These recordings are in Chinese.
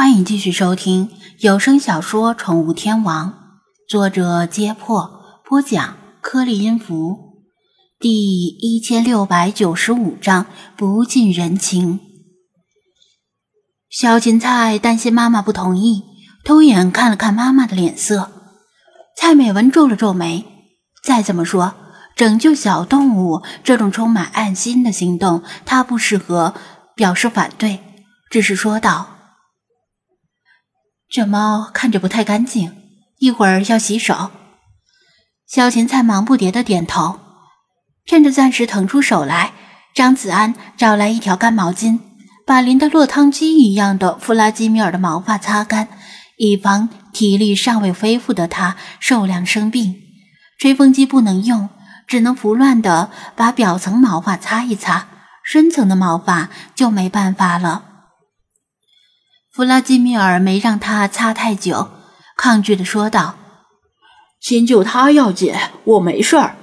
欢迎继续收听有声小说《宠物天王》，作者：揭破，播讲：颗粒音符，第一千六百九十五章：不近人情。小芹菜担心妈妈不同意，偷眼看了看妈妈的脸色。蔡美文皱了皱眉，再怎么说，拯救小动物这种充满爱心的行动，她不适合表示反对，只是说道。这猫看着不太干净，一会儿要洗手。小芹菜忙不迭的点头，趁着暂时腾出手来，张子安找来一条干毛巾，把淋得落汤鸡一样的弗拉基米尔的毛发擦干，以防体力尚未恢复的他受凉生病。吹风机不能用，只能胡乱的把表层毛发擦一擦，深层的毛发就没办法了。弗拉基米尔没让他擦太久，抗拒的说道：“先救他要紧，我没事儿。”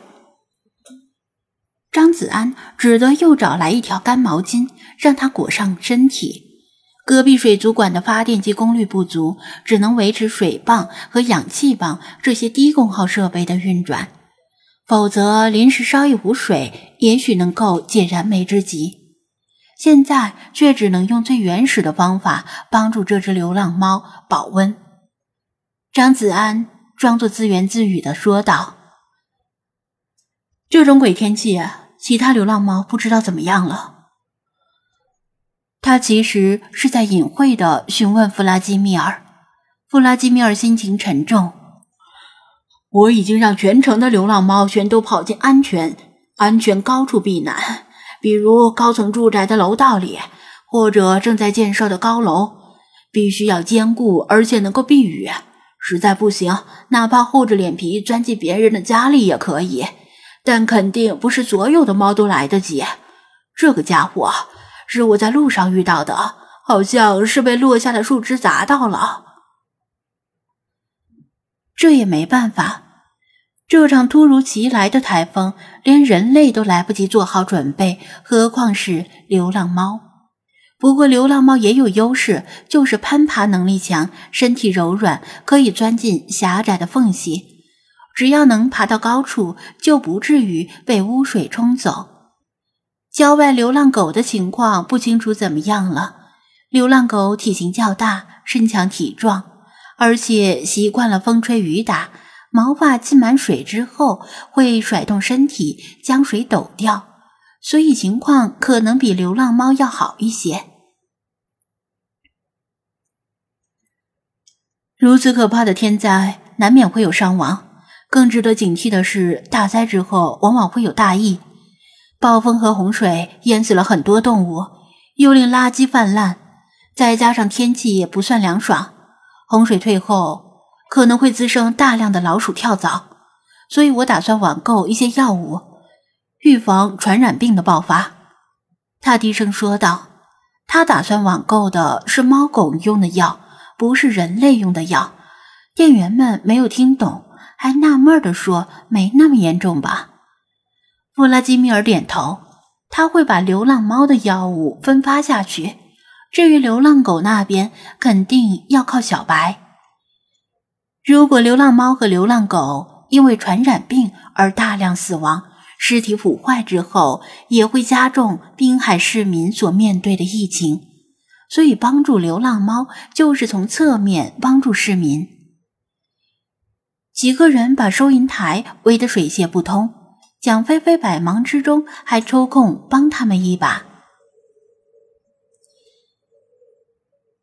张子安只得又找来一条干毛巾，让他裹上身体。隔壁水族馆的发电机功率不足，只能维持水泵和氧气泵这些低功耗设备的运转，否则临时烧一壶水，也许能够解燃眉之急。现在却只能用最原始的方法帮助这只流浪猫保温。张子安装作自言自语的说道：“这种鬼天气，其他流浪猫不知道怎么样了。”他其实是在隐晦的询问弗拉基米尔。弗拉基米尔心情沉重：“我已经让全城的流浪猫全都跑进安全、安全高处避难。”比如高层住宅的楼道里，或者正在建设的高楼，必须要坚固而且能够避雨。实在不行，哪怕厚着脸皮钻进别人的家里也可以。但肯定不是所有的猫都来得及。这个家伙是我在路上遇到的，好像是被落下的树枝砸到了。这也没办法。这场突如其来的台风，连人类都来不及做好准备，何况是流浪猫？不过，流浪猫也有优势，就是攀爬能力强，身体柔软，可以钻进狭窄的缝隙。只要能爬到高处，就不至于被污水冲走。郊外流浪狗的情况不清楚怎么样了。流浪狗体型较大，身强体壮，而且习惯了风吹雨打。毛发浸满水之后会甩动身体，将水抖掉，所以情况可能比流浪猫要好一些。如此可怕的天灾，难免会有伤亡。更值得警惕的是，大灾之后往往会有大疫。暴风和洪水淹死了很多动物，又令垃圾泛滥，再加上天气也不算凉爽，洪水退后。可能会滋生大量的老鼠跳蚤，所以我打算网购一些药物，预防传染病的爆发。他低声说道：“他打算网购的是猫狗用的药，不是人类用的药。”店员们没有听懂，还纳闷的说：“没那么严重吧？”弗拉基米尔点头：“他会把流浪猫的药物分发下去，至于流浪狗那边，肯定要靠小白。”如果流浪猫和流浪狗因为传染病而大量死亡，尸体腐坏之后也会加重滨海市民所面对的疫情，所以帮助流浪猫就是从侧面帮助市民。几个人把收银台围得水泄不通，蒋菲菲百忙之中还抽空帮他们一把。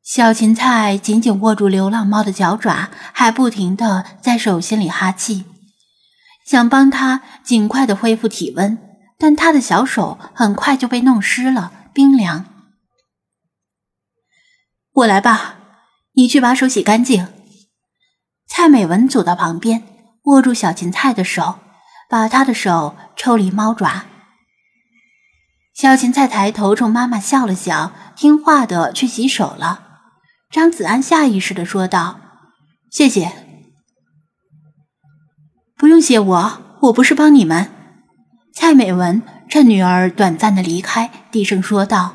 小芹菜紧紧握住流浪猫的脚爪，还不停地在手心里哈气，想帮它尽快的恢复体温，但它的小手很快就被弄湿了，冰凉。我来吧，你去把手洗干净。蔡美文走到旁边，握住小芹菜的手，把她的手抽离猫爪。小芹菜抬头冲妈妈笑了笑，听话的去洗手了。张子安下意识的说道：“谢谢，不用谢我，我不是帮你们。”蔡美文趁女儿短暂的离开，低声说道：“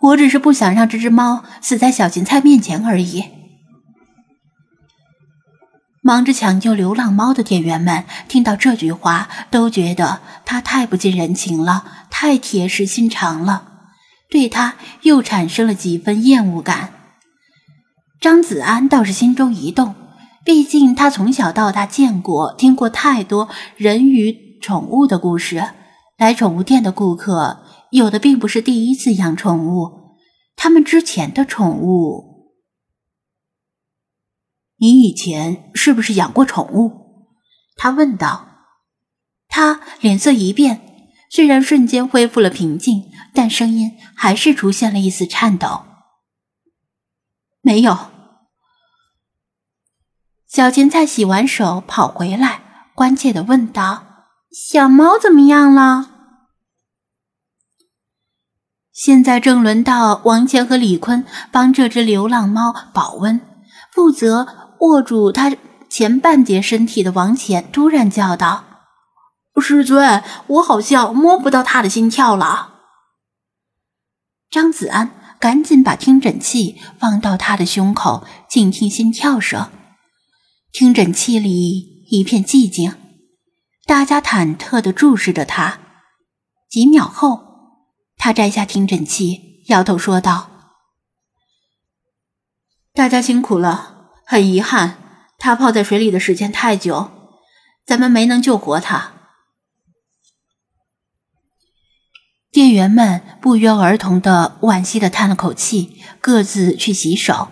我只是不想让这只猫死在小芹菜面前而已。”忙着抢救流浪猫的店员们听到这句话，都觉得他太不近人情了，太铁石心肠了，对他又产生了几分厌恶感。张子安倒是心中一动，毕竟他从小到大见过、听过太多人与宠物的故事。来宠物店的顾客有的并不是第一次养宠物，他们之前的宠物。你以前是不是养过宠物？他问道。他脸色一变，虽然瞬间恢复了平静，但声音还是出现了一丝颤抖。没有。小芹菜洗完手跑回来，关切的问道：“小猫怎么样了？”现在正轮到王谦和李坤帮这只流浪猫保温，负责。握住它前半截身体的王乾突然叫道：“师尊，我好像摸不到他的心跳了。”张子安赶紧把听诊器放到他的胸口，静听心跳声。听诊器里一片寂静，大家忐忑地注视着他。几秒后，他摘下听诊器，摇头说道：“大家辛苦了。”很遗憾，他泡在水里的时间太久，咱们没能救活他。店员们不约而同的惋惜的叹了口气，各自去洗手。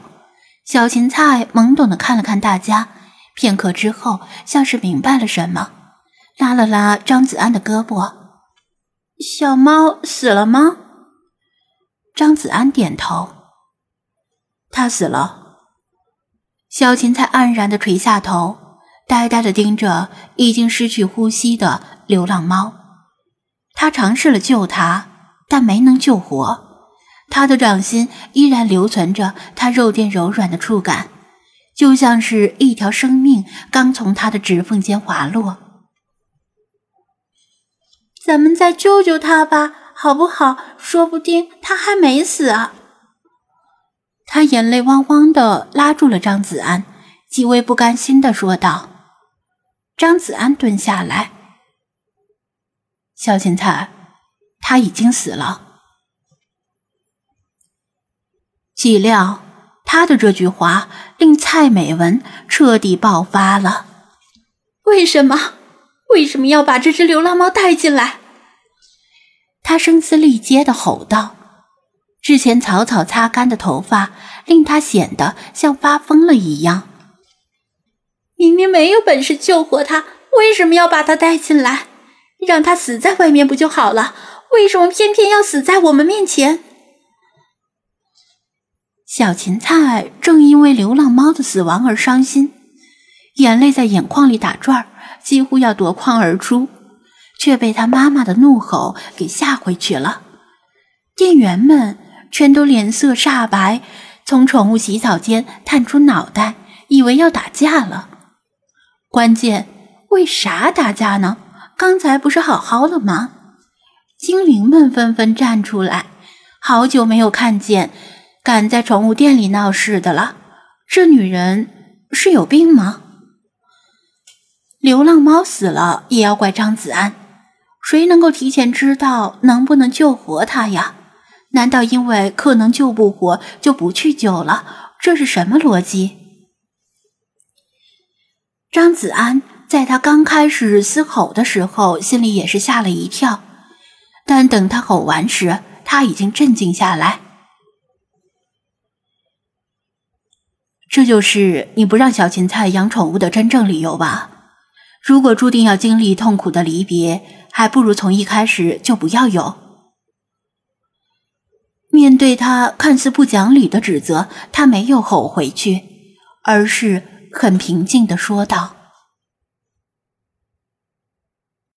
小芹菜懵懂的看了看大家，片刻之后，像是明白了什么，拉了拉张子安的胳膊：“小猫死了吗？”张子安点头：“他死了。”小芹菜黯然的垂下头，呆呆的盯着已经失去呼吸的流浪猫。他尝试了救它，但没能救活。他的掌心依然留存着他肉垫柔软的触感，就像是一条生命刚从他的指缝间滑落。咱们再救救他吧，好不好？说不定他还没死啊。他眼泪汪汪的拉住了张子安，极为不甘心的说道：“张子安，蹲下来。小芹菜，他已经死了。”岂料他的这句话令蔡美文彻底爆发了：“为什么？为什么要把这只流浪猫带进来？”他声嘶力竭的吼道。之前草草擦干的头发令他显得像发疯了一样。明明没有本事救活他，为什么要把他带进来？让他死在外面不就好了？为什么偏偏要死在我们面前？小芹菜正因为流浪猫的死亡而伤心，眼泪在眼眶里打转，几乎要夺眶而出，却被他妈妈的怒吼给吓回去了。店员们。全都脸色煞白，从宠物洗澡间探出脑袋，以为要打架了。关键为啥打架呢？刚才不是好好的吗？精灵们纷纷站出来，好久没有看见敢在宠物店里闹事的了。这女人是有病吗？流浪猫死了也要怪张子安，谁能够提前知道能不能救活它呀？难道因为可能救不活就不去救了？这是什么逻辑？张子安在他刚开始嘶吼的时候，心里也是吓了一跳，但等他吼完时，他已经镇静下来。这就是你不让小芹菜养宠物的真正理由吧？如果注定要经历痛苦的离别，还不如从一开始就不要有。面对他看似不讲理的指责，他没有吼回去，而是很平静的说道。